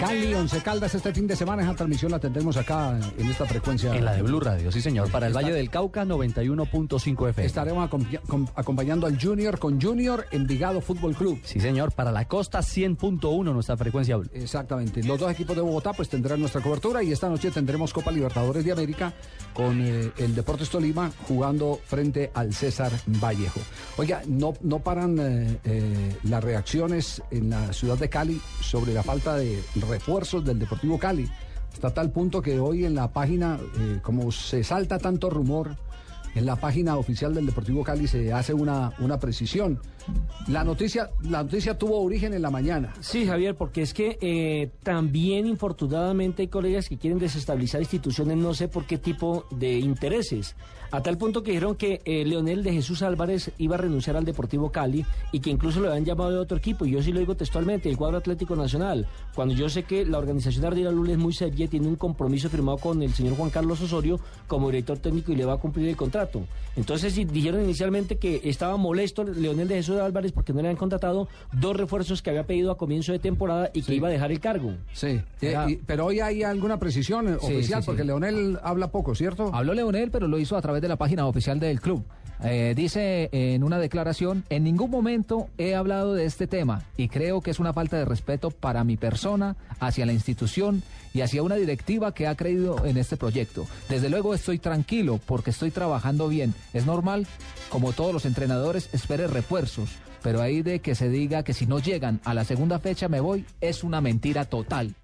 Cali, Once Caldas este fin de semana. Esa transmisión la tendremos acá en esta frecuencia. En la de Blue Radio, sí señor. Para el Valle del Cauca, 91.5 FM. Estaremos acompañando al Junior con Junior Envigado Fútbol Club. Sí señor. Para la costa, 100.1 nuestra frecuencia Blue. Exactamente. Los dos equipos de Bogotá pues tendrán nuestra cobertura y esta noche tendremos Copa Libertadores de América con eh, el Deportes Tolima jugando frente al César Vallejo. Oiga, no, no paran eh, eh, las reacciones en la ciudad de Cali sobre la falta de refuerzos del Deportivo Cali. Hasta tal punto que hoy en la página, como se salta tanto rumor, en la página oficial del Deportivo Cali se hace una, una precisión. La noticia, la noticia tuvo origen en la mañana. Sí, Javier, porque es que eh, también infortunadamente hay colegas que quieren desestabilizar instituciones, no sé por qué tipo de intereses. A tal punto que dijeron que eh, Leonel de Jesús Álvarez iba a renunciar al Deportivo Cali y que incluso lo habían llamado de otro equipo. Y yo sí lo digo textualmente, el cuadro Atlético Nacional. Cuando yo sé que la organización de Ardila Lula es muy seria, tiene un compromiso firmado con el señor Juan Carlos Osorio como director técnico y le va a cumplir el contrato. Entonces dijeron inicialmente que estaba molesto Leonel de Jesús Álvarez porque no le habían contratado dos refuerzos que había pedido a comienzo de temporada y que iba a dejar el cargo. Sí, eh, pero hoy hay alguna precisión oficial porque Leonel habla poco, ¿cierto? Habló Leonel, pero lo hizo a través de la página oficial del club. Eh, dice en una declaración, en ningún momento he hablado de este tema y creo que es una falta de respeto para mi persona, hacia la institución y hacia una directiva que ha creído en este proyecto. Desde luego estoy tranquilo porque estoy trabajando bien. Es normal, como todos los entrenadores, espere refuerzos, pero ahí de que se diga que si no llegan a la segunda fecha me voy es una mentira total.